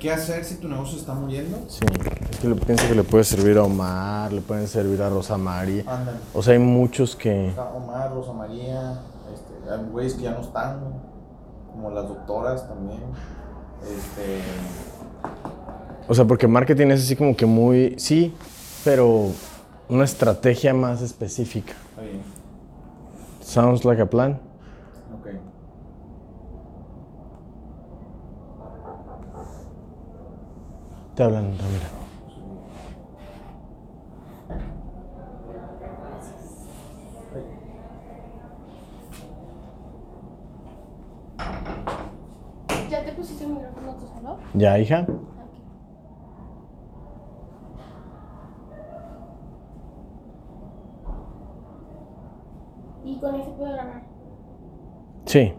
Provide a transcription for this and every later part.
¿Qué hacer si tu negocio está muriendo? Sí, es que le- pienso que le puede servir a Omar, le pueden servir a Rosa María. Ándale. O sea, hay muchos que... Omar, Rosa María, este, hay güeyes que ya no están, como las doctoras también. Este, O sea, porque marketing es así como que muy... Sí, pero una estrategia más específica. está bien, Sounds like a plan. ok. Te hablan, Ramiro. ¿Ya te pusiste el micrófono tú solo? ¿Ya, hija? Y con ese puedo grabar. Sí.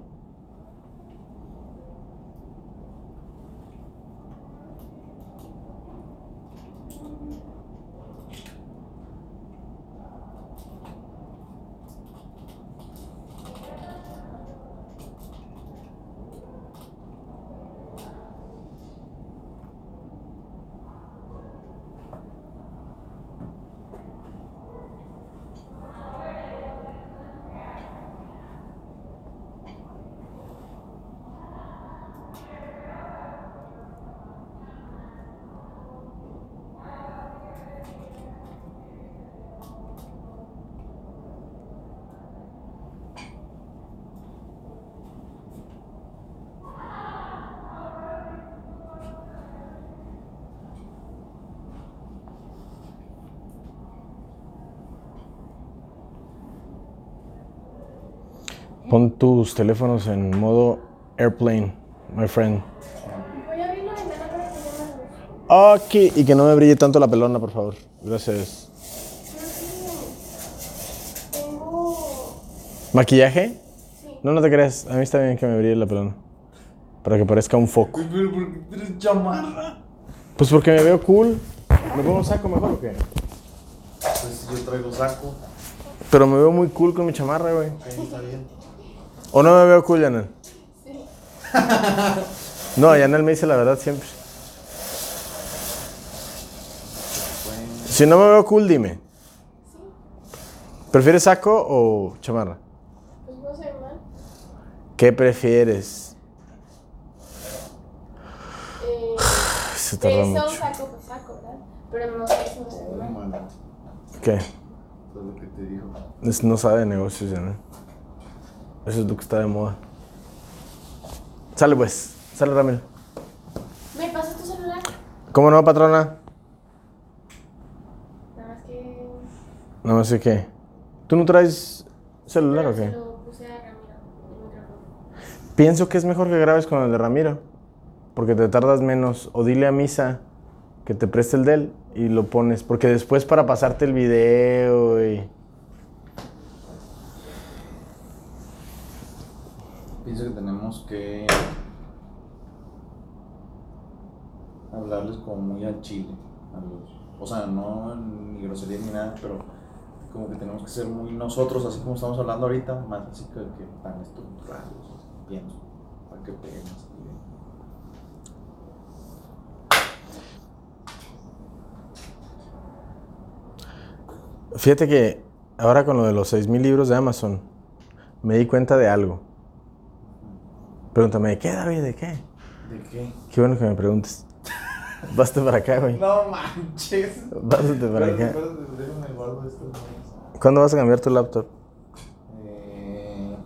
Pon tus teléfonos en modo airplane, my friend. Ok, y que no me brille tanto la pelona, por favor. Gracias. ¿Maquillaje? No, no te creas. A mí está bien que me brille la pelona. Para que parezca un foco. Güey, pero ¿por qué tienes chamarra? Pues porque me veo cool. ¿Me pongo un saco mejor o qué? Pues yo traigo saco. Pero me veo muy cool con mi chamarra, güey. Ahí está bien. ¿O no me veo cool, Yanel? Sí. No, Yanel me dice la verdad siempre. Si no me veo cool, dime. ¿Prefieres saco o chamarra? Pues no sé mal. ¿Qué prefieres? Eh, Se tarda eso mucho. saco, pues saco, ¿verdad? Pero no sé si me ve Muy mal. malo. ¿Qué? Es lo que te dijo. Es- No sabe de negocios, Yanel. Eso es lo que está de moda. Sale pues. Sale, Ramiro. ¿Me pasas tu celular? ¿Cómo no, patrona? Nada más que. No me sé qué. ¿Tú no traes celular Pero o qué? Se lo puse a Ramiro. Pienso que es mejor que grabes con el de Ramiro. Porque te tardas menos. O dile a Misa que te preste el de él y lo pones. Porque después para pasarte el video y... Pienso que tenemos que hablarles como muy al chile. A los, o sea, no ni grosería ni nada, pero como que tenemos que ser muy nosotros, así como estamos hablando ahorita, más así que, que tan estructurados, pienso, para que peguen más. Fíjate que ahora con lo de los 6.000 libros de Amazon, me di cuenta de algo. Pregúntame, ¿de qué, David? ¿De qué? ¿De qué? Qué bueno que me preguntes. Bástate para acá, güey. No manches. Bástate para acá. ¿Cuándo vas a cambiar tu laptop? Eh,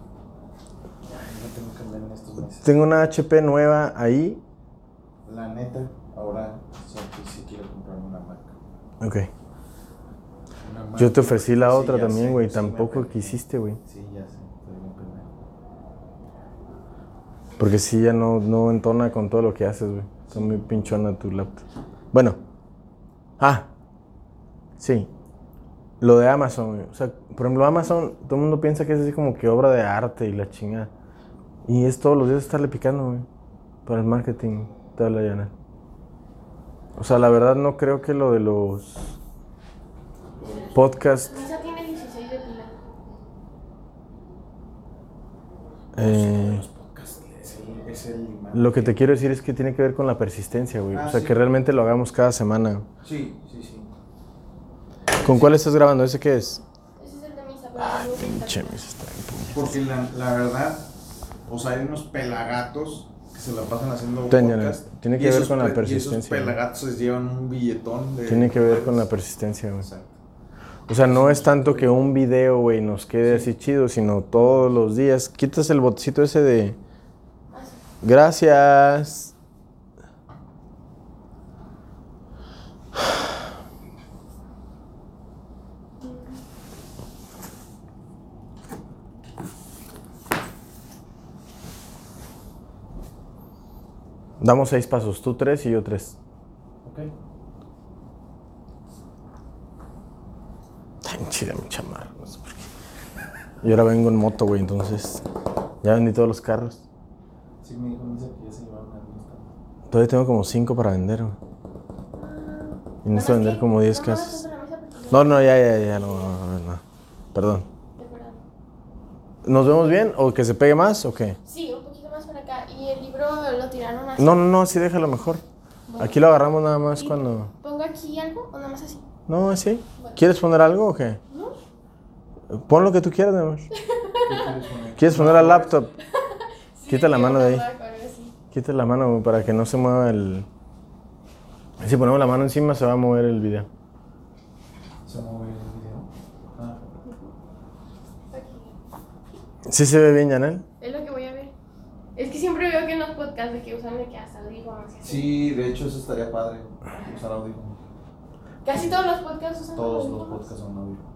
no tengo que andar en estos meses. Tengo una HP nueva ahí. La neta, ahora sí, quiero comprarme una Mac. Ok. Una Mac. Yo te ofrecí la otra también, güey. sí Tampoco quisiste, güey. Sí, ya sé, estoy bien pendejo. Porque sí, ya no, no entona con todo lo que haces, güey. Está muy pinchona tu laptop. Bueno. Ah. Sí. Lo de Amazon, güey. O sea, por ejemplo, Amazon, todo el mundo piensa que es así como que obra de arte y la chingada. Y es todos los días estarle picando, güey. Para el marketing, te habla Yana. O sea, la verdad no creo que lo de los podcasts. Misa tiene 16 de pila. Eh, Los podcasts es el, es el imán Lo que te quiero decir es que tiene que ver con la persistencia, güey. Ah, o sea, sí. que realmente lo hagamos cada semana. Sí, sí, sí. ¿Con cuál estás grabando? ¿Ese qué es? Ese es el de misa, mis está puñetas. Porque la, la verdad, o sea, hay unos pelagatos que se la pasan haciendo Tiene- podcast. tiene que ver con la pe- persistencia, Y esos pelagatos se llevan un billetón de... Tiene que ver con la persistencia, güey. Exacto. O sea, no es tanto que un video, güey, nos quede así chido, sino todos los días. Quitas el botecito ese de... Gracias. Damos seis pasos, tú tres y yo tres. Ok. Tan chida mi chamarra, no sé por qué. Y ahora vengo en moto, güey, entonces ya vendí todos los carros. Sí, me dijo Misa que ya se llevaron al instante. Todavía tengo como cinco para vender, güey. Y necesito vender como 10 casas. No, no, ya, ya, ya, no, no, no, no. Perdón. ¿Nos vemos bien o que se pegue más o qué? Sí, un poquito más para acá. Y el libro lo tiraron así. No, no, no, así déjalo mejor. Bueno. Aquí lo agarramos nada más ¿Y cuando... ¿Pongo aquí algo o nada más así? No, así. Bueno. ¿Quieres poner algo o qué? ¿No? Pon lo que tú quieras, amor. ¿Qué quieres poner? ¿Quieres poner la laptop? Quita la mano de ahí. Quita la mano para que no se mueva el... Si ponemos la mano encima se va a mover el video. Se mueve el video. Ah, Aquí. ¿Sí se ve bien, Janel? Es lo que voy a ver. Es que siempre veo que en los podcasts de que usan de que hasta audífonos. Sí, de hecho eso estaría padre. Usar audífonos. Casi todos los podcasts usan Todos los podcasts son audífonos.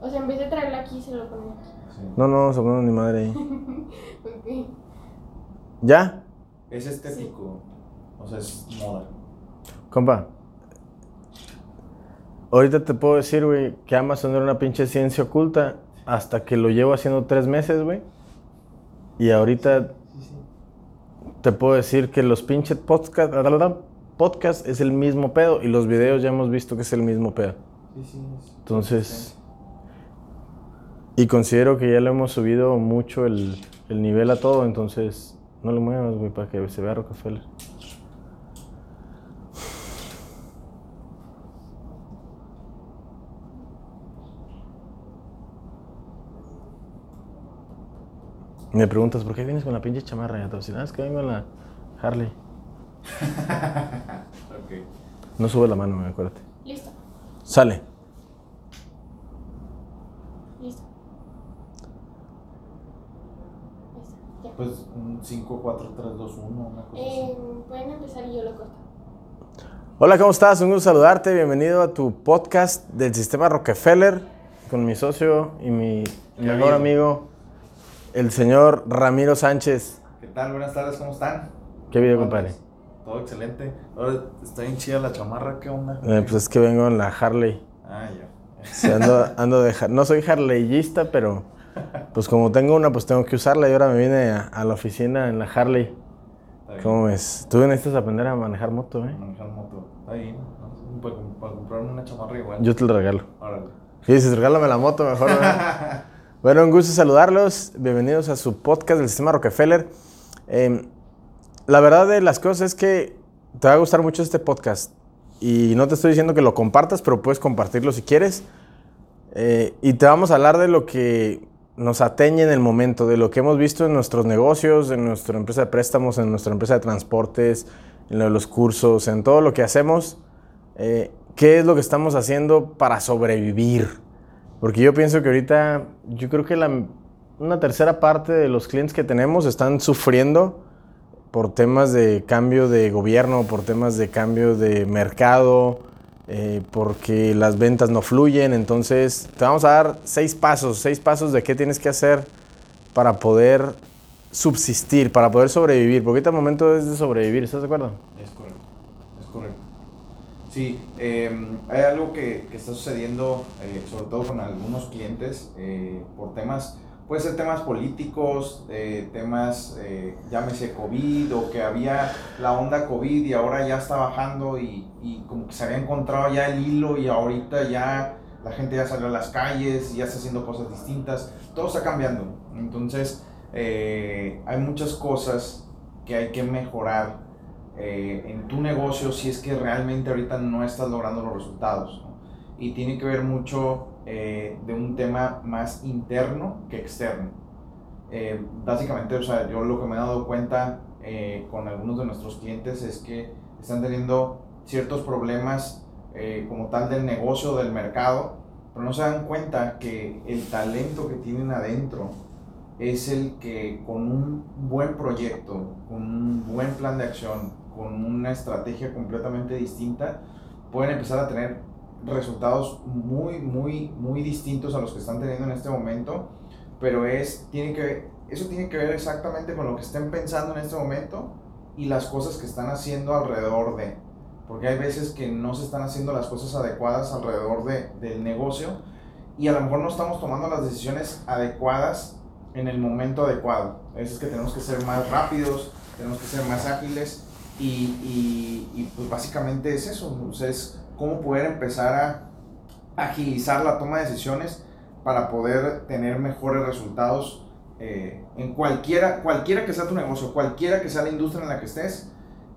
O sea, en vez de traerlo aquí, se lo ponen aquí. Sí. No, no poner ni madre ahí. Ok. ¿Ya? Es estético. O sea, es moda. Compa. Ahorita te puedo decir, güey, que Amazon era una pinche ciencia oculta hasta que lo llevo haciendo tres meses, güey. Y ahorita Sí, sí. te puedo decir que los pinches podcast, podcast es el mismo pedo y los videos ya hemos visto que es el mismo pedo. Sí, sí. es- Entonces, y considero que ya le hemos subido mucho el, el nivel a todo, entonces no lo muevas, güey, para que se vea Rockefeller. Me preguntas, ¿por qué vienes con la pinche chamarra? Ya te voy a "Ah, es que vengo en la Harley. Ok. No sube la mano, güey, acuérdate. Listo. Sale. Listo. Listo. Ya. Pues un 5, 4, 3, 2, 1, una cosa así. Eh, pueden empezar y yo lo corto. Hola, ¿cómo estás? Un gusto saludarte. Bienvenido a tu podcast del sistema Rockefeller con mi socio y mi mejor amigo, el señor Ramiro Sánchez. ¿Qué tal? Buenas tardes, ¿cómo están? ¿Qué video, ¿Cómo compadre? Todo excelente. Ahora está bien chida la chamarra, ¿qué onda? Eh, pues es que vengo en la Harley. Ah, ya. Sí, ando, ando de no soy harleyista, pero pues como tengo una, pues tengo que usarla y ahora me vine a, a la oficina en la Harley. ¿Cómo ves? Tú necesitas aprender a manejar moto, ¿eh? Manejar moto. Está. Para, para comprarme una chamarra igual. Yo te lo regalo. Órale. Y dices, regálame la moto mejor. Bueno, un gusto saludarlos. Bienvenidos a su podcast del sistema Rockefeller. Eh, la verdad de las cosas es que te va a gustar mucho este podcast. Y no te estoy diciendo que lo compartas, pero puedes compartirlo si quieres. Eh, y te vamos a hablar de lo que nos atañe en el momento, de lo que hemos visto en nuestros negocios, en nuestra empresa de préstamos, en nuestra empresa de transportes, en lo de los cursos, en todo lo que hacemos. Eh, ¿Qué es lo que estamos haciendo para sobrevivir? Porque yo pienso que ahorita, yo creo que la, una tercera parte de los clientes que tenemos están sufriendo por temas de cambio de gobierno, por temas de cambio de mercado, eh, porque las ventas no fluyen. Entonces, te vamos a dar seis pasos, seis pasos de qué tienes que hacer para poder subsistir, para poder sobrevivir. Porque ahorita el momento es de sobrevivir, ¿estás de acuerdo? Es correcto, es correcto. Sí, eh, hay algo que, que está sucediendo, eh, sobre todo con algunos clientes, eh, por temas, puede ser temas políticos, eh, temas, eh, llámese COVID, o que había la onda COVID y ahora ya está bajando y, y como que se había encontrado ya el hilo y ahorita ya la gente ya salió a las calles, ya está haciendo cosas distintas, todo está cambiando. Entonces, eh, hay muchas cosas que hay que mejorar eh, en tu negocio si es que realmente ahorita no estás logrando los resultados. ¿no? Y tiene que ver mucho eh, de un tema más interno que externo. Eh, básicamente, o sea, yo lo que me he dado cuenta eh, con algunos de nuestros clientes es que están teniendo ciertos problemas como tal del negocio, del mercado, pero no se dan cuenta que el talento que tienen adentro es el que con un buen proyecto, con un buen plan de acción, con una estrategia completamente distinta, pueden empezar a tener resultados muy, muy, muy distintos a los que están teniendo en este momento, pero es, tiene que, eso tiene que ver exactamente con lo que estén pensando en este momento y las cosas que están haciendo alrededor de, porque hay veces que no se están haciendo las cosas adecuadas alrededor de, del negocio y a lo mejor no estamos tomando las decisiones adecuadas en el momento adecuado. A veces que tenemos que ser más rápidos, tenemos que ser más ágiles y, y, y pues básicamente es eso, o sea, es cómo poder empezar a agilizar la toma de decisiones para poder tener mejores resultados eh, en cualquiera, cualquiera que sea tu negocio, cualquiera que sea la industria en la que estés,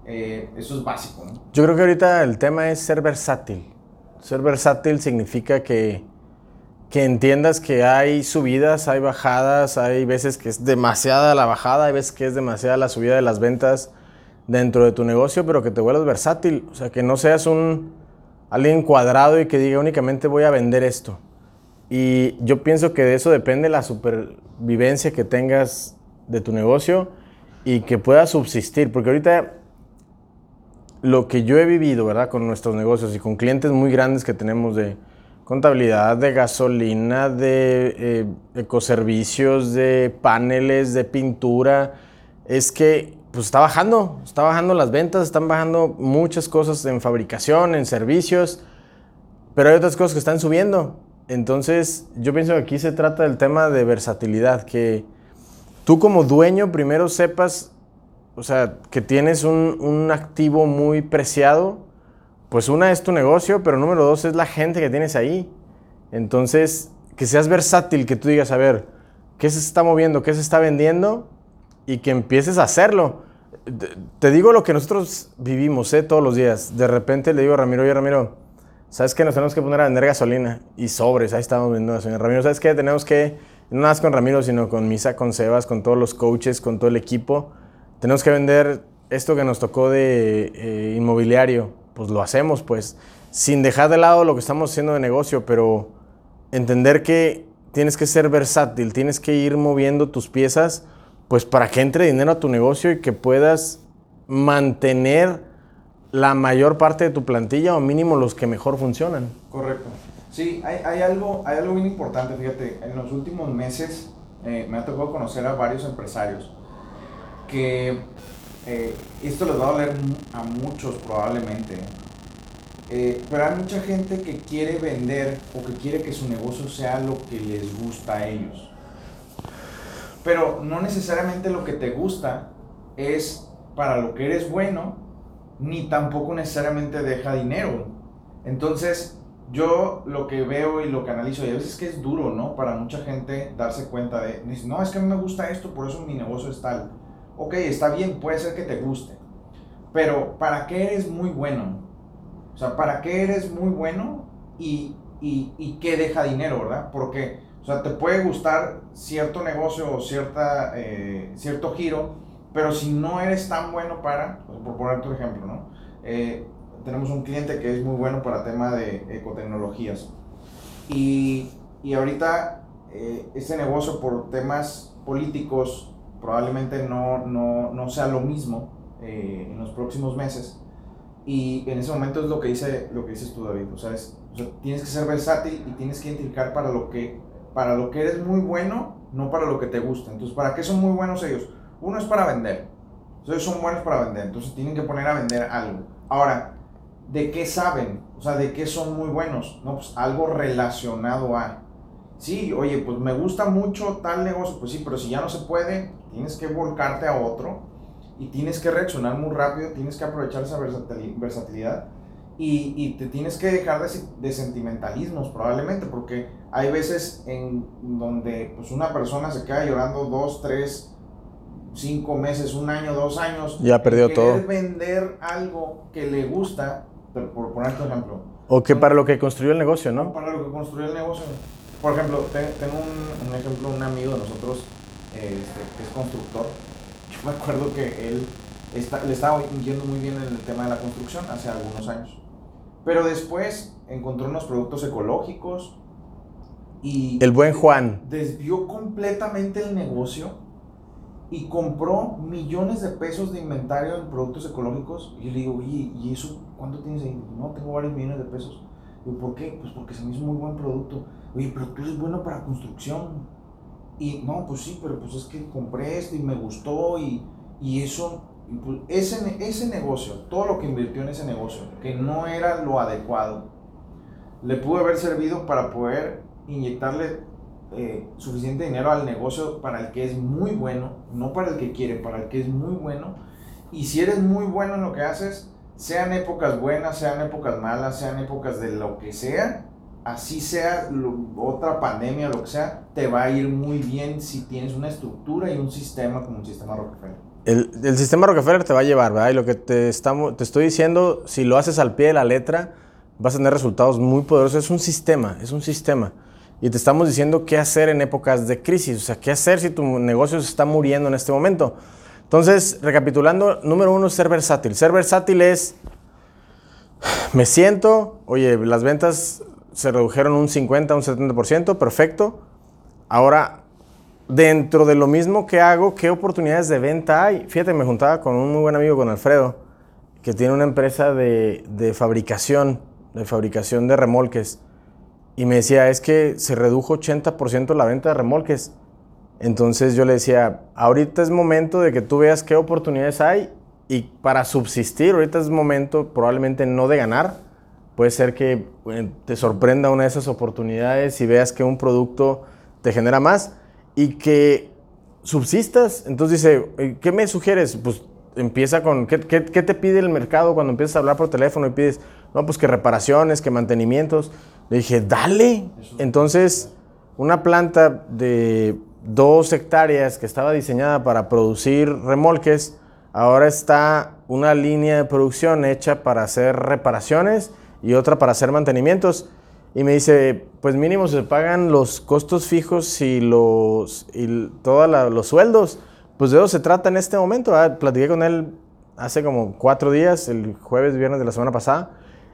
eh, eso es básico. ¿no? Yo creo que ahorita el tema es ser versátil. Ser versátil significa que, que entiendas que hay subidas, hay bajadas, hay veces que es demasiada la bajada, hay veces que es demasiada la subida de las ventas dentro de tu negocio, pero que te vuelvas versátil. O sea, que no seas un alguien cuadrado y que diga únicamente voy a vender esto. Y yo pienso que de eso depende la supervivencia que tengas de tu negocio y que puedas subsistir. Porque ahorita lo que yo he vivido, ¿verdad? Con nuestros negocios y con clientes muy grandes que tenemos de contabilidad, de gasolina, de eh, ecoservicios, de paneles, de pintura, es que pues está bajando, está bajando las ventas, están bajando muchas cosas en fabricación, en servicios, pero hay otras cosas que están subiendo. Entonces, yo pienso que aquí se trata del tema de versatilidad, que tú como dueño primero sepas, o sea, que tienes un, un activo muy preciado, pues una es tu negocio, pero número dos es la gente que tienes ahí. Entonces, que seas versátil, que tú digas, a ver, ¿qué se está moviendo? ¿Qué se está vendiendo? Y que empieces a hacerlo. Te digo lo que nosotros vivimos ¿eh? todos los días. De repente le digo a Ramiro, oye Ramiro, ¿sabes qué? Nos tenemos que poner a vender gasolina y sobres. Ahí estamos vendiendo gasolina. Ramiro, ¿sabes qué? Tenemos que, no nada más con Ramiro, sino con Misa, con Sebas, con todos los coaches, con todo el equipo. Tenemos que vender esto que nos tocó de eh, inmobiliario. Pues lo hacemos, pues, sin dejar de lado lo que estamos haciendo de negocio, pero entender que tienes que ser versátil, tienes que ir moviendo tus piezas pues para que entre dinero a tu negocio y que puedas mantener la mayor parte de tu plantilla o mínimo los que mejor funcionan. Correcto. Sí, hay, algo, hay algo bien importante, fíjate, en los últimos meses eh, me ha tocado conocer a varios empresarios que eh, esto les va a doler a muchos probablemente, eh, pero hay mucha gente que quiere vender o que quiere que su negocio sea lo que les gusta a ellos. Pero no necesariamente lo que te gusta es para lo que eres bueno, ni tampoco necesariamente deja dinero. Entonces, yo lo que veo y lo que analizo, y a veces que es duro, ¿no? Para mucha gente darse cuenta de, no, es que a mí me gusta esto, por eso mi negocio es tal. Ok, está bien, puede ser que te guste, pero ¿para qué eres muy bueno? O sea, ¿para qué eres muy bueno y, y, y qué deja dinero, verdad? Porque o sea, te puede gustar cierto negocio o cierta, eh, cierto giro, pero si no eres tan bueno para, pues, por poner tu ejemplo, ¿no? Eh, tenemos un cliente que es muy bueno para tema de ecotecnologías. Y, y ahorita eh, este negocio por temas políticos probablemente no, no, no sea lo mismo en los próximos meses. Y en ese momento es lo que, dice, lo que dices tú, David. O sea, es, o sea, tienes que ser versátil y tienes que identificar para lo que para lo que eres muy bueno, no para lo que te gusta. Entonces, ¿para qué son muy buenos ellos? Uno es para vender. Entonces, son buenos para vender. Entonces, tienen que poner a vender algo. Ahora, ¿de qué saben? O sea, ¿de qué son muy buenos? No, pues algo relacionado a. Sí, oye, pues me gusta mucho tal negocio. Pues sí, pero si ya no se puede, tienes que volcarte a otro y tienes que reaccionar muy rápido, tienes que aprovechar esa versatilidad Y, y te tienes que dejar de, de sentimentalismos probablemente, porque hay veces en donde pues, una persona se queda llorando dos, tres, cinco meses, un año, dos años. Ya perdió todo. vender algo que le gusta, por, por ponerte un ejemplo, O que para lo que construyó el negocio, ¿no? para lo que construyó el negocio. Por ejemplo, te- tengo un, un ejemplo, un amigo de nosotros este, que es constructor. Yo me acuerdo que él está- le estaba yendo muy bien en el tema de la construcción hace algunos años. Pero después encontró unos productos ecológicos y El buen Juan. desvió completamente el negocio y compró millones de pesos de inventario en productos ecológicos. Y yo le digo, oye, ¿y eso cuánto tienes ahí? No, tengo varios millones de pesos. Digo, ¿por qué? Pues porque se me hizo muy buen producto. Oye, pero tú eres bueno para construcción. Y no, pues sí, pero pues es que compré esto y me gustó y, y eso, y ese, ese negocio, todo lo que invirtió en ese negocio, que no era lo adecuado, le pudo haber servido para poder inyectarle eh, suficiente dinero al negocio para el que es muy bueno, no para el que quiere, para el que es muy bueno. Y si eres muy bueno en lo que haces, sean épocas buenas, sean épocas malas, sean épocas de lo que sea, así sea lo- otra pandemia, lo que sea, te va a ir muy bien si tienes una estructura y un sistema como un sistema Rockefeller. El, el sistema Rockefeller te va a llevar, ¿verdad? Y lo que te, estamos, te estoy diciendo, si lo haces al pie de la letra, vas a tener resultados muy poderosos. Es un sistema, es un sistema. Y te estamos diciendo qué hacer en épocas de crisis, o sea, qué hacer si tu negocio se está muriendo en este momento. Entonces, recapitulando, número uno ser versátil. Ser versátil es, me siento, oye, las ventas se redujeron un 50, un 70%, perfecto. Ahora, dentro de lo mismo que hago, ¿qué oportunidades de venta hay? Fíjate, me juntaba con un muy buen amigo, con Alfredo, que tiene una empresa de, de fabricación, de fabricación de remolques. Y me decía, es que se redujo 80% la venta de remolques. Entonces yo le decía, ahorita es momento de que tú veas qué oportunidades hay y para subsistir, ahorita es momento probablemente no de ganar, puede ser que eh, te sorprenda una de esas oportunidades y veas que un producto te genera más y que subsistas. Entonces dice, "Eh, ¿qué me sugieres? Pues empieza con, ¿qué, qué, qué te pide el mercado cuando empiezas a hablar por teléfono y pides, no, pues que reparaciones, que mantenimientos? Le dije, dale. Entonces, una planta de dos hectáreas que estaba diseñada para producir remolques, ahora está una línea de producción hecha para hacer reparaciones y otra para hacer mantenimientos. Y me dice, pues mínimo se pagan los costos fijos y los y todos los sueldos. Pues de eso se trata en este momento. ¿verdad? Platiqué con él hace como cuatro días, el jueves, viernes de la semana pasada.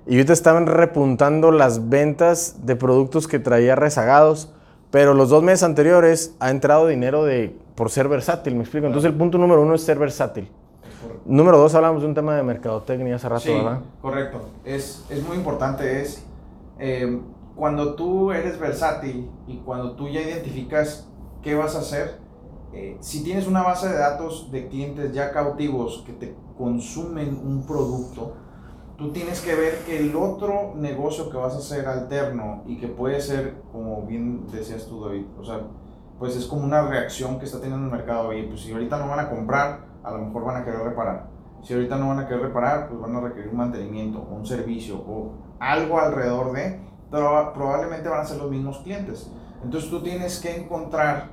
Y ahorita estaban repuntando las ventas de productos que traía rezagados. Pero los dos meses anteriores ha entrado dinero de, por ser versátil, me explico. Entonces el punto número uno es ser versátil. Número dos, hablamos de un tema de mercadotecnia hace rato, Sí, ¿verdad? correcto. Es, es muy importante, es eh, cuando tú eres versátil y cuando tú ya identificas qué vas a hacer, eh, si tienes una base de datos de clientes ya cautivos que te consumen un producto, tú tienes que ver que el otro negocio que vas a hacer alterno y que puede ser, como bien decías tú, David, o sea, pues es como una reacción que está teniendo el mercado. Oye, pues si ahorita no van a comprar, a lo mejor van a querer reparar. Si ahorita no van a querer reparar, pues van a requerir un mantenimiento, un servicio o algo alrededor de, pero probablemente van a ser los mismos clientes. Entonces tú tienes que encontrar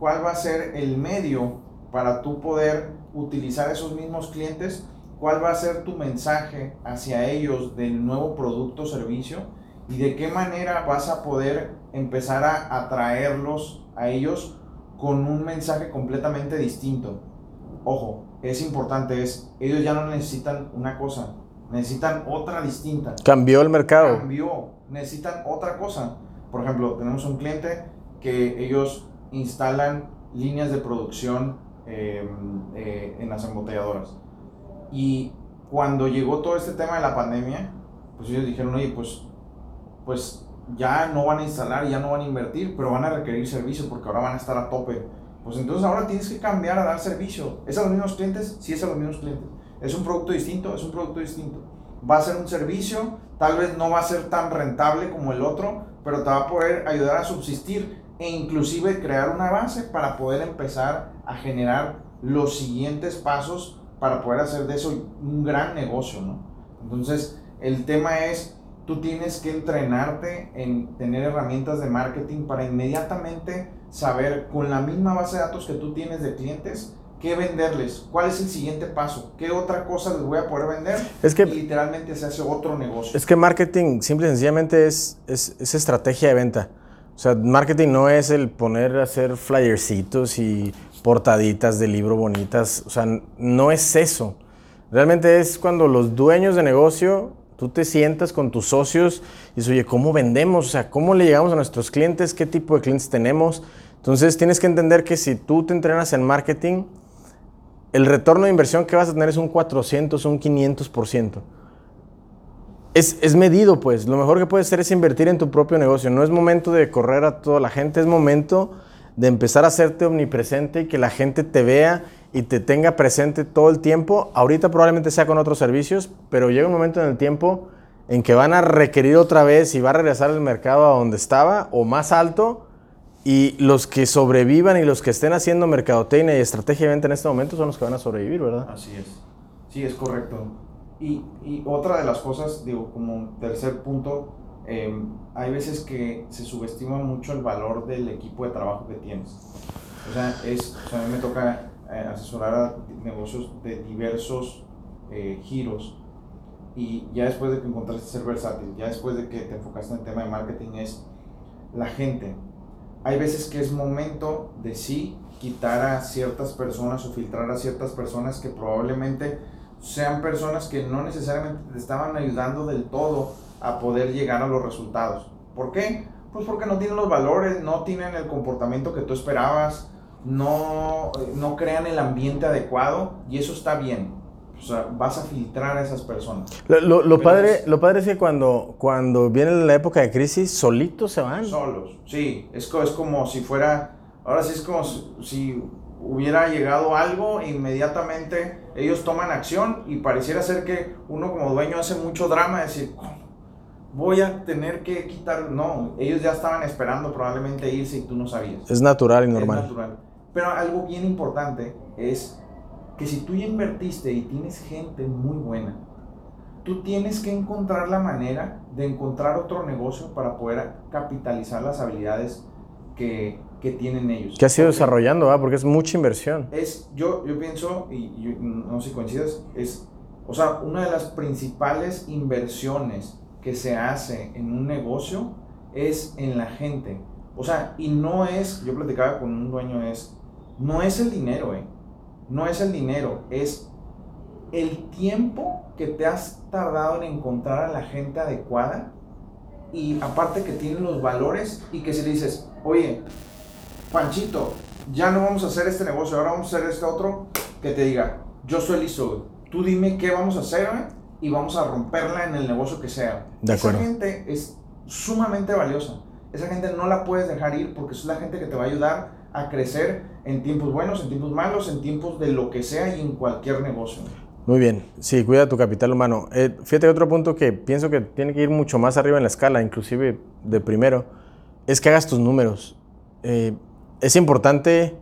cuál va a ser el medio para tú poder utilizar esos mismos clientes, cuál va a ser tu mensaje hacia ellos del nuevo producto o servicio y de qué manera vas a poder empezar a atraerlos a ellos con un mensaje completamente distinto. Ojo, es importante, es, ellos ya no necesitan una cosa, necesitan otra distinta. Cambió el mercado. Cambió, necesitan otra cosa. Por ejemplo, tenemos un cliente que ellos instalan líneas de producción eh, eh, en las embotelladoras. Y cuando llegó todo este tema de la pandemia, pues ellos dijeron, oye, pues, pues ya no van a instalar, ya no van a invertir, pero van a requerir servicio porque ahora van a estar a tope. Pues entonces ahora tienes que cambiar a dar servicio. ¿Es a los mismos clientes? Sí, es a los mismos clientes. ¿Es un producto distinto? Es un producto distinto. Va a ser un servicio, tal vez no va a ser tan rentable como el otro, pero te va a poder ayudar a subsistir e inclusive crear una base para poder empezar a generar los siguientes pasos para poder hacer de eso un gran negocio, ¿no? Entonces, El tema es, tú tienes que entrenarte en tener herramientas de marketing para inmediatamente saber con la misma base de datos que tú tienes de clientes, qué venderles, cuál es el siguiente paso, qué otra cosa les voy a poder vender. Es que- y literalmente se hace otro negocio. Es que marketing simple y sencillamente es, es, es estrategia de venta. O sea, marketing no es el poner a hacer flyercitos y portaditas de libro bonitas. O sea, no es eso. Realmente es cuando los dueños de negocio, tú te sientas con tus socios y dices, oye, ¿cómo vendemos? O sea, ¿cómo le llegamos a nuestros clientes? ¿Qué tipo de clientes tenemos? Entonces tienes que entender que si tú te entrenas en marketing, el retorno de inversión que vas a tener es un 400, un 500%. Es, es medido, pues. Lo mejor que puedes hacer es invertir en tu propio negocio. No es momento de correr a toda la gente, es momento de empezar a hacerte omnipresente y que la gente te vea y te tenga presente todo el tiempo. Ahorita probablemente sea con otros servicios, pero llega un momento en el tiempo en que van a requerir otra vez y va a regresar el mercado a donde estaba o más alto. Y los que sobrevivan y los que estén haciendo mercadotecnia y estrategia venta en este momento son los que van a sobrevivir, ¿verdad? Así es. Sí, es correcto. Y, y otra de las cosas, digo, como tercer punto, eh, hay veces que se subestima mucho el valor del equipo de trabajo que tienes. O sea, es, o sea a mí me toca asesorar a negocios de diversos eh, giros y ya después de que encontraste ser versátil, ya después de que te enfocaste en el tema de marketing, es la gente. Hay veces que es momento de sí quitar a ciertas personas o filtrar a ciertas personas que probablemente sean personas que no necesariamente te estaban ayudando del todo a poder llegar a los resultados. ¿Por qué? Pues porque no tienen los valores, no tienen el comportamiento que tú esperabas, no, no crean el ambiente adecuado y eso está bien. O sea, vas a filtrar a esas personas. Lo, lo- lo padre, es- lo padre es que cuando, cuando viene la época de crisis, solitos se van. Solos, sí, es, es como si fuera, ahora sí es como si, si hubiera llegado algo, inmediatamente ellos toman acción y pareciera ser que uno como dueño hace mucho drama, decir, "¿Cómo? voy a tener que quitar, no, ellos ya estaban esperando probablemente irse y tú no sabías. Es natural y Es normal. natural. Pero algo bien importante es que si tú ya invertiste y tienes gente muy buena, tú tienes que encontrar la manera de encontrar otro negocio para poder capitalizar las habilidades que, que tienen ellos. Que has ido desarrollando, ¿verdad? Porque es mucha inversión. Es, yo, yo pienso, y yo no sé si coincides, es, o sea, una de las principales inversiones que se hace en un negocio es en la gente. O sea, y no es, yo platicaba con un dueño, es, no es el dinero, eh. No es el dinero, es el tiempo que te has tardado en encontrar a la gente adecuada y aparte que tienen los valores y que si le dices, oye, Panchito, ya no vamos a hacer este negocio, ahora vamos a hacer este otro, que te diga, yo soy listo, tú dime qué vamos a hacer güey, y vamos a romperla en el negocio que sea. De acuerdo. Esa gente es sumamente valiosa. Esa gente no la puedes dejar ir porque es la gente que te va a ayudar a crecer en tiempos buenos, en tiempos malos, en tiempos de lo que sea y en cualquier negocio. Muy bien. Sí, cuida tu capital humano. Eh, fíjate, otro punto que pienso que tiene que ir mucho más arriba en la escala, inclusive de primero, es que hagas tus números. Eh, es importante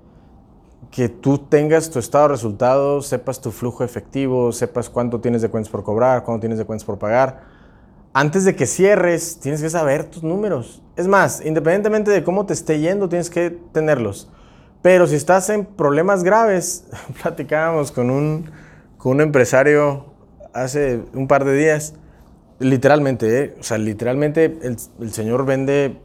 que tú tengas tu estado de resultados, sepas tu flujo efectivo, sepas cuánto tienes de cuentas por cobrar, cuánto tienes de cuentas por pagar. Antes de que cierres, tienes que saber tus números. Es más, independientemente de cómo te esté yendo, tienes que tenerlos. Pero si estás en problemas graves, platicábamos con un, con un empresario hace un par de días, literalmente, ¿eh? o sea, literalmente el, el señor vende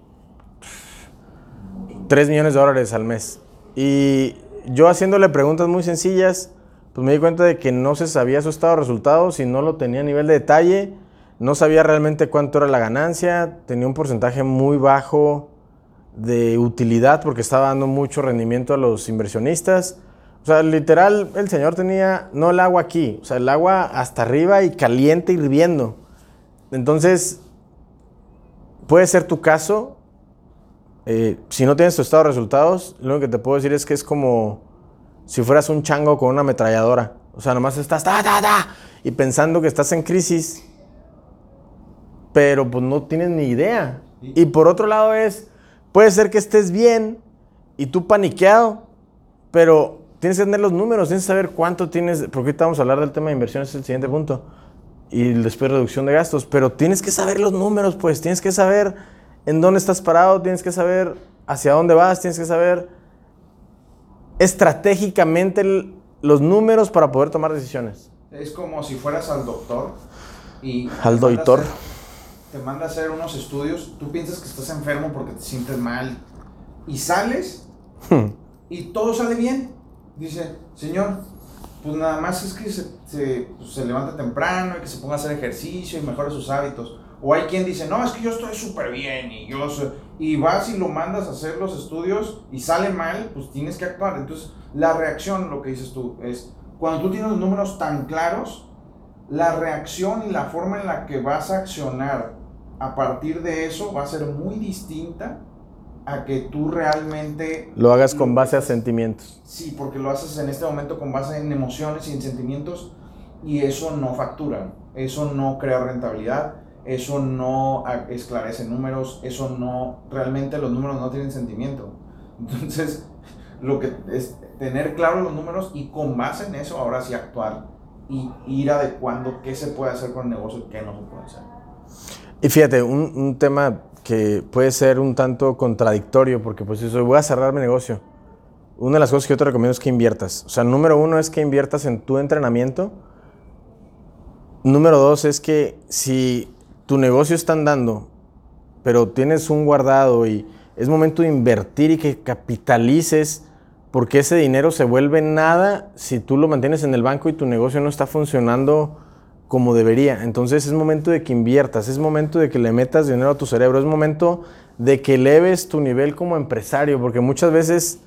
3 millones de dólares al mes. Y yo haciéndole preguntas muy sencillas, pues me di cuenta de que no se sabía su estado de resultados y no lo tenía a nivel de detalle, no sabía realmente cuánto era la ganancia, tenía un porcentaje muy bajo de utilidad porque estaba dando mucho rendimiento a los inversionistas. O sea, literal, el señor tenía no el agua aquí, o sea, el agua hasta arriba y caliente hirviendo. Entonces, puede ser tu caso. Eh, si no tienes tu estado de resultados, lo único que te puedo decir es que es como si fueras un chango con una ametralladora. O sea, nomás estás ta, ta, ta, y pensando que estás en crisis, pero pues no tienes ni idea. Y por otro lado es, puede ser que estés bien y tú paniqueado, pero tienes que tener los números, tienes que saber cuánto tienes, porque ahorita vamos a hablar del tema de inversiones, es el siguiente punto. y después reducción de gastos, pero tienes que saber los números, pues, tienes que saber en dónde estás parado, tienes que saber hacia dónde vas, tienes que saber estratégicamente el- los números para poder tomar decisiones. Es como si fueras al doctor y... Al doctor. Te manda a hacer unos estudios, tú piensas que estás enfermo porque te sientes mal y sales y todo sale bien. Dice, señor, pues nada más es que se, se, pues, se levanta temprano y que se ponga a hacer ejercicio y mejore sus hábitos. O hay quien dice, no, es que yo estoy súper bien y yo soy... Y vas y lo mandas a hacer los estudios y sale mal, pues tienes que actuar. Entonces, la reacción, lo que dices tú, es cuando tú tienes los números tan claros, la reacción y la forma en la que vas a accionar a partir de eso va a ser muy distinta a que tú realmente Lo hagas con base a sentimientos. Sí, porque lo haces en este momento con base en emociones y en sentimientos y eso no factura, eso no crea rentabilidad, eso no esclarece números, eso no, realmente los números no tienen sentimiento. Entonces, lo que es tener claro los números y con base en eso ahora sí actuar y ir adecuando qué se puede hacer con el negocio y qué no se puede hacer. Y fíjate, un, un tema que puede ser un tanto contradictorio, porque pues eso, voy a cerrar mi negocio. Una de las cosas que yo te recomiendo es que inviertas. O sea, número uno es que inviertas en tu entrenamiento. Número dos es que si tu negocio está andando, pero tienes un guardado y es momento de invertir y que capitalices, porque ese dinero se vuelve nada si tú lo mantienes en el banco y tu negocio no está funcionando como debería. Entonces es momento de que inviertas, es momento de que le metas dinero a tu cerebro, es momento de que eleves tu nivel como empresario, porque muchas veces,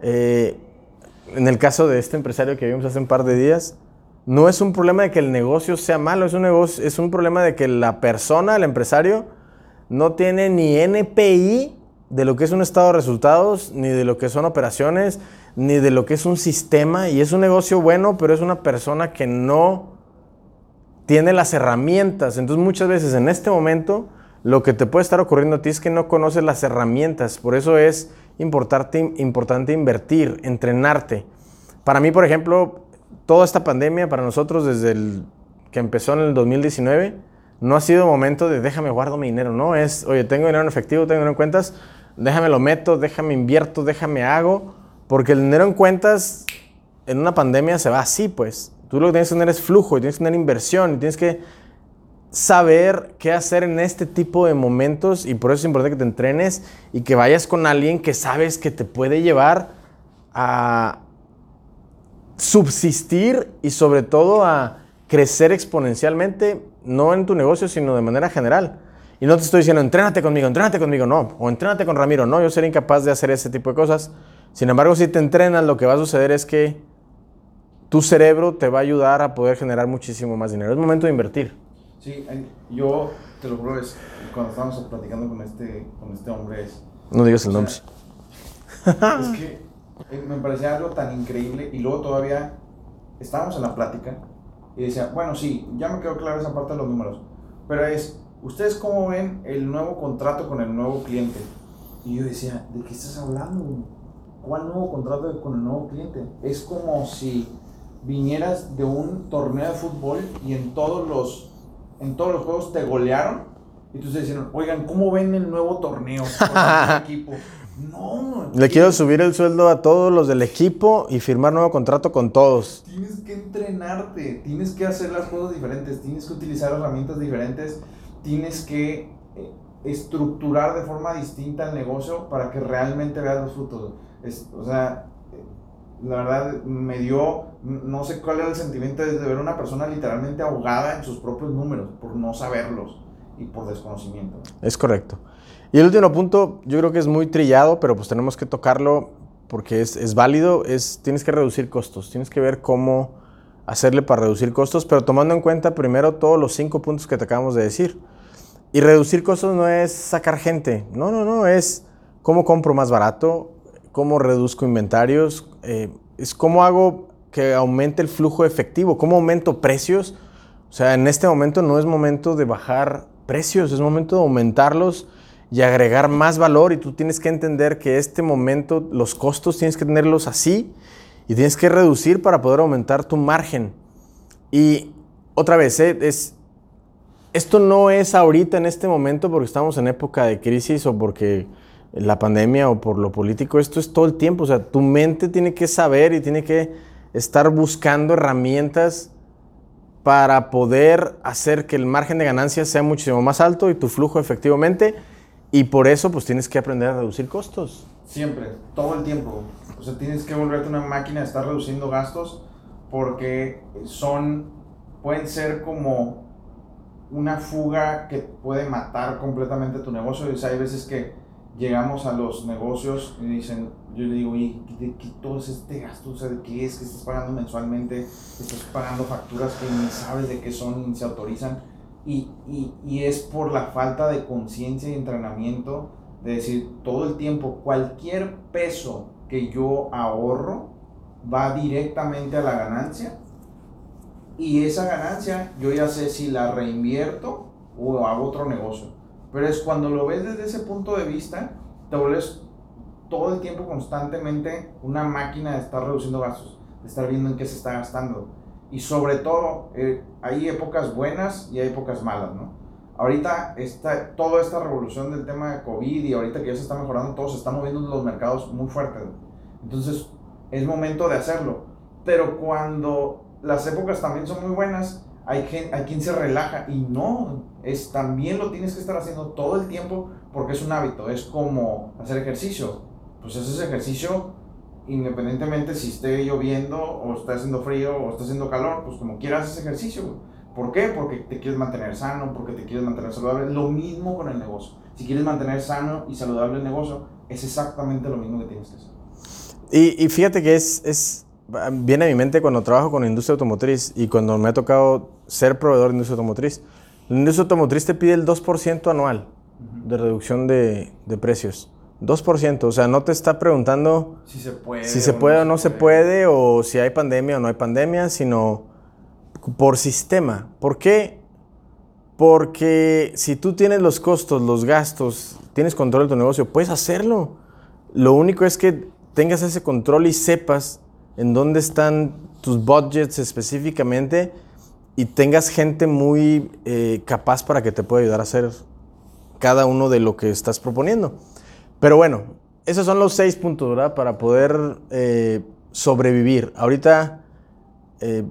eh, en el caso de este empresario que vimos hace un par de días, no es un problema de que el negocio sea malo, es un, negocio, es un problema de que la persona, el empresario, no tiene ni NPI de lo que es un estado de resultados, ni de lo que son operaciones, ni de lo que es un sistema. Y es un negocio bueno, pero es una persona que no tiene las herramientas. Entonces muchas veces en este momento lo que te puede estar ocurriendo a ti es que no conoces las herramientas. Por eso es importante, importante invertir, entrenarte. Para mí, por ejemplo, toda esta pandemia para nosotros desde que empezó en el 2019 no ha sido momento de déjame guardo mi dinero, no es, oye, tengo dinero en efectivo, tengo dinero en cuentas, déjame lo meto, déjame invierto, déjame hago, porque el dinero en cuentas en una pandemia se va así, pues. Tú lo que tienes que tener es flujo y tienes que tener inversión y tienes que saber qué hacer en este tipo de momentos y por eso es importante que te entrenes y que vayas con alguien que sabes que te puede llevar a subsistir y sobre todo a crecer exponencialmente, no en tu negocio, sino de manera general. Y no te estoy diciendo, entrénate conmigo, entrénate conmigo, no. O entrénate con Ramiro, no. Yo sería incapaz de hacer ese tipo de cosas. Sin embargo, si te entrenas, lo que va a suceder es que tu cerebro te va a ayudar a poder generar muchísimo más dinero. Es momento de invertir. Sí, yo te lo juro, es, cuando estábamos platicando con este, con este hombre, es, No digas el nombre. sea, es que eh, me parecía algo tan increíble y luego todavía estábamos en la plática y decía, bueno, sí, ya me quedó clara esa parte de los números, pero es, ¿ustedes cómo ven el nuevo contrato con el nuevo cliente? Y yo decía, ¿de qué estás hablando? ¿Cuál nuevo contrato con el nuevo cliente? Es como si vinieras de un torneo de fútbol y en todos los, en todos los juegos te golearon y tú te dijeron, oigan, ¿cómo ven el nuevo torneo con equipo? No. Le quiero subir el sueldo a todos los del equipo y firmar nuevo contrato con todos. Tienes que entrenarte, tienes que hacer las cosas diferentes, tienes que utilizar herramientas diferentes, tienes que eh, estructurar de forma distinta el negocio para que realmente veas los frutos. Es, o sea, la verdad me dio, no sé cuál era el sentimiento de ver una persona literalmente ahogada en sus propios números por no saberlos y por desconocimiento. Es correcto. Y el último punto, yo creo que es muy trillado, pero pues tenemos que tocarlo porque es, es válido, es tienes que reducir costos, tienes que ver cómo hacerle para reducir costos, pero tomando en cuenta primero todos los cinco puntos que te acabamos de decir. Y reducir costos no es sacar gente, no, no, no, es cómo compro más barato, cómo reduzco inventarios, eh, es cómo hago que aumente el flujo efectivo, cómo aumento precios. O sea, en este momento no es momento de bajar precios, es momento de aumentarlos y agregar más valor y tú tienes que entender que este momento los costos tienes que tenerlos así y tienes que reducir para poder aumentar tu margen. Y otra vez, ¿eh? es, esto no es ahorita en este momento porque estamos en época de crisis o porque la pandemia o por lo político, esto es todo el tiempo, o sea, tu mente tiene que saber y tiene que estar buscando herramientas para poder hacer que el margen de ganancia sea muchísimo más alto y tu flujo efectivamente y por eso pues tienes que aprender a reducir costos. Siempre, todo el tiempo. O sea, tienes que volverte una máquina de estar reduciendo gastos porque son, pueden ser como una fuga que puede matar completamente tu negocio. O sea, hay veces que llegamos a los negocios y dicen, yo le digo, oye, ¿de qué todo es este gasto? O sea, ¿de qué es que estás pagando mensualmente? Estás pagando facturas que ni sabes de qué son ni se autorizan. Y, y, y es por la falta de conciencia y entrenamiento de decir todo el tiempo, cualquier peso que yo ahorro va directamente a la ganancia. Y esa ganancia yo ya sé si la reinvierto o hago otro negocio. Pero es cuando lo ves desde ese punto de vista, te vuelves todo el tiempo constantemente una máquina de estar reduciendo gastos, de estar viendo en qué se está gastando. Y sobre todo, eh, hay épocas buenas y hay épocas malas, ¿no? Ahorita está toda esta revolución del tema de COVID y ahorita que ya se está mejorando, todo se está moviendo en los mercados muy fuerte. Entonces, es momento de hacerlo. Pero cuando las épocas también son muy buenas, hay, quien, hay quien se relaja y no, es, también lo tienes que estar haciendo todo el tiempo porque es un hábito, es como hacer ejercicio. Pues haces ejercicio independientemente si esté lloviendo o está haciendo frío o está haciendo calor, pues como quieras haces ejercicio. ¿Por qué? Porque te quieres mantener sano, porque te quieres mantener saludable. Lo mismo con el negocio. Si quieres mantener sano y saludable el negocio, es exactamente lo mismo que tienes que hacer. Y, y fíjate que es, es, viene a mi mente cuando trabajo con la industria automotriz y cuando me ha tocado ser proveedor de industria automotriz. La industria automotriz te pide el 2% anual de reducción de, de, precios. 2%, o sea, no te está preguntando si se puede, si se puede o no se puede, o si hay pandemia o no hay pandemia, sino por sistema. ¿Por qué? Porque si tú tienes los costos, los gastos, tienes control de tu negocio, puedes hacerlo. Lo único es que tengas ese control y sepas en dónde están tus budgets específicamente y tengas gente muy eh, capaz para que te pueda ayudar a hacer cada uno de lo que estás proponiendo. Pero bueno, esos son los seis puntos, ¿verdad? Para poder eh, sobrevivir. Ahorita, eh,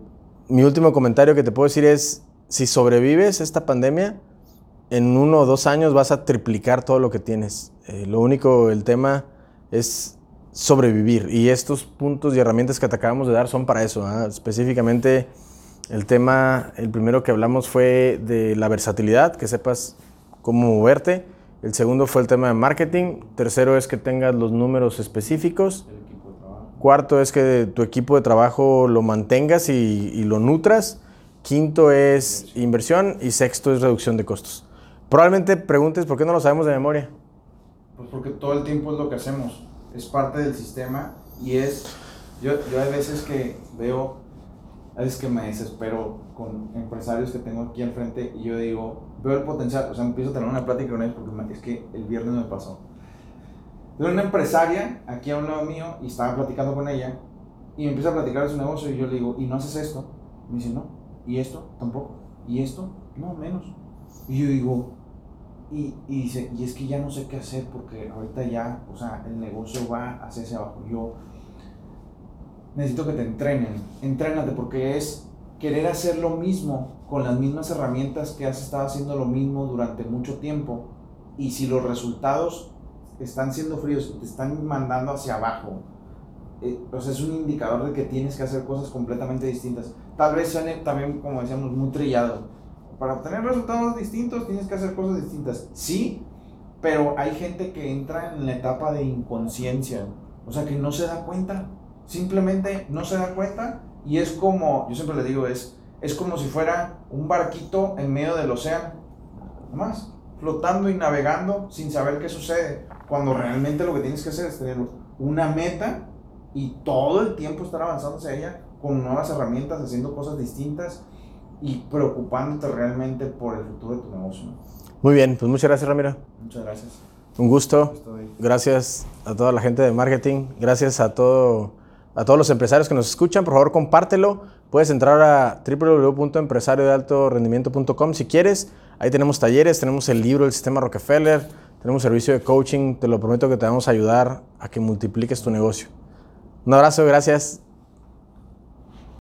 mi último comentario que te puedo decir es, si sobrevives esta pandemia, en uno o dos años vas a triplicar todo lo que tienes. lo único, el tema es sobrevivir. Y estos puntos y herramientas que te acabamos de dar son para eso. Específicamente el tema, el primero que hablamos fue de la versatilidad, que sepas cómo moverte. El segundo fue el tema de marketing. Tercero es que tengas los números específicos. Cuarto es que tu equipo de trabajo lo mantengas y, y lo nutras. Quinto es inversión y sexto es reducción de costos. Probablemente preguntes por qué no lo sabemos de memoria. Pues porque todo el tiempo es lo que hacemos es parte del sistema y es, yo, yo hay veces que veo, a veces que me desespero con empresarios que tengo aquí al frente y yo digo, veo el potencial, o sea, empiezo a tener una plática con ellos porque es que el viernes me pasó. Veo una empresaria aquí a un lado mío y estaba platicando con ella y me empieza a platicar de su negocio y yo le digo, ¿y no haces esto? me dice, no. ¿Y esto? Tampoco. ¿Y esto? No, menos. Y yo digo, y, y, dice, y es que ya no sé qué hacer porque ahorita ya, o sea, el negocio va hacia hacia abajo. Yo necesito que te entrenen, entrénate porque es querer hacer lo mismo con las mismas herramientas que has estado haciendo lo mismo durante mucho tiempo y si los resultados están siendo fríos te están mandando hacia abajo, eh, es un indicador de que tienes que hacer cosas completamente distintas. Tal vez suene también, como decíamos, muy trillado, para obtener resultados distintos tienes que hacer cosas distintas. Sí, pero hay gente que entra en la etapa de inconsciencia, o sea, que no se da cuenta, simplemente no se da cuenta y es como, yo siempre le digo, es, es como si fuera un barquito en medio del océano, más, flotando y navegando sin saber qué sucede, cuando realmente lo que tienes que hacer es tener una meta y todo el tiempo estar avanzando hacia ella con nuevas herramientas, haciendo cosas distintas y preocupándote realmente por el futuro de tu negocio. Muy bien, pues muchas gracias Ramiro. Muchas gracias. Un gusto. Gracias a toda la gente de marketing. Gracias a, todo, a todos los empresarios que nos escuchan. Por favor, compártelo. Puedes entrar a www.empresariodealtorendimiento.com si quieres. Ahí tenemos talleres, tenemos el libro del sistema Rockefeller, tenemos servicio de coaching. Te lo prometo que te vamos a ayudar a que multipliques tu negocio. Un abrazo, gracias.